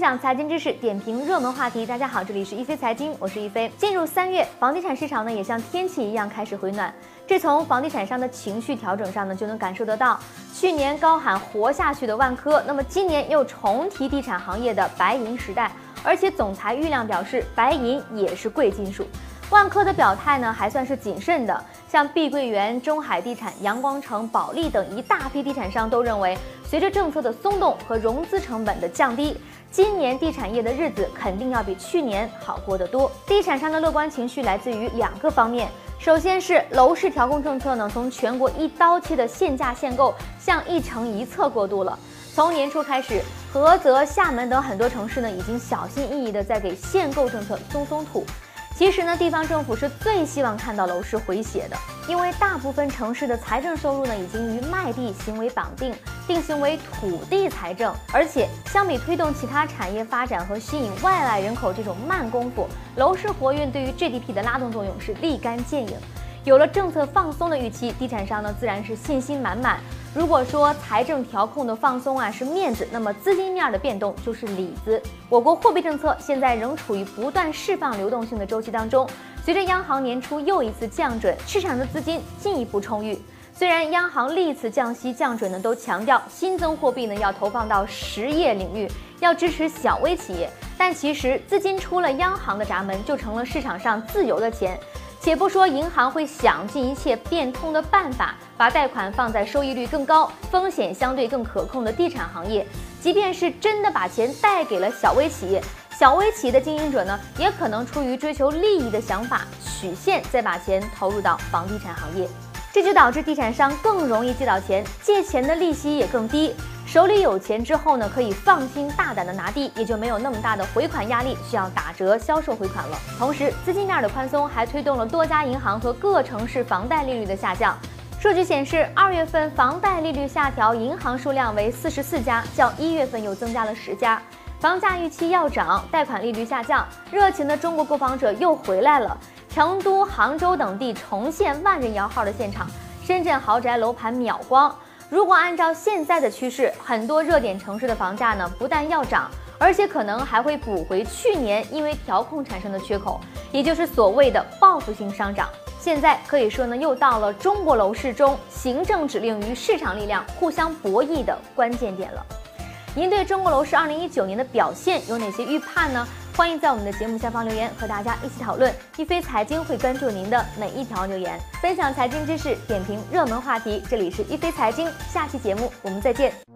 享财经知识，点评热门话题。大家好，这里是一飞财经，我是一飞。进入三月，房地产市场呢也像天气一样开始回暖。这从房地产商的情绪调整上呢就能感受得到。去年高喊活下去的万科，那么今年又重提地产行业的白银时代，而且总裁郁亮表示，白银也是贵金属。万科的表态呢还算是谨慎的，像碧桂园、中海地产、阳光城、保利等一大批地产商都认为，随着政策的松动和融资成本的降低，今年地产业的日子肯定要比去年好过得多。地产商的乐观情绪来自于两个方面，首先是楼市调控政策呢从全国一刀切的限价限购向一城一策过渡了。从年初开始，菏泽、厦门等很多城市呢已经小心翼翼地在给限购政策松松土。其实呢，地方政府是最希望看到楼市回血的，因为大部分城市的财政收入呢，已经与卖地行为绑定，定型为土地财政。而且，相比推动其他产业发展和吸引外来人口这种慢功夫，楼市活运对于 GDP 的拉动作用是立竿见影。有了政策放松的预期，地产商呢自然是信心满满。如果说财政调控的放松啊是面子，那么资金面的变动就是里子。我国货币政策现在仍处于不断释放流动性的周期当中，随着央行年初又一次降准，市场的资金进一步充裕。虽然央行历次降息降准呢都强调新增货币呢要投放到实业领域，要支持小微企业，但其实资金出了央行的闸门，就成了市场上自由的钱。且不说银行会想尽一切变通的办法，把贷款放在收益率更高、风险相对更可控的地产行业，即便是真的把钱贷给了小微企业，小微企业的经营者呢，也可能出于追求利益的想法，曲线再把钱投入到房地产行业，这就导致地产商更容易借到钱，借钱的利息也更低。手里有钱之后呢，可以放心大胆的拿地，也就没有那么大的回款压力，需要打折销售回款了。同时，资金面的宽松还推动了多家银行和各城市房贷利率的下降。数据显示，二月份房贷利率下调，银行数量为四十四家，较一月份又增加了十家。房价预期要涨，贷款利率下降，热情的中国购房者又回来了。成都、杭州等地重现万人摇号的现场，深圳豪宅楼盘秒光。如果按照现在的趋势，很多热点城市的房价呢，不但要涨，而且可能还会补回去年因为调控产生的缺口，也就是所谓的报复性上涨。现在可以说呢，又到了中国楼市中行政指令与市场力量互相博弈的关键点了。您对中国楼市二零一九年的表现有哪些预判呢？欢迎在我们的节目下方留言，和大家一起讨论。一飞财经会关注您的每一条留言，分享财经知识，点评热门话题。这里是一飞财经，下期节目我们再见。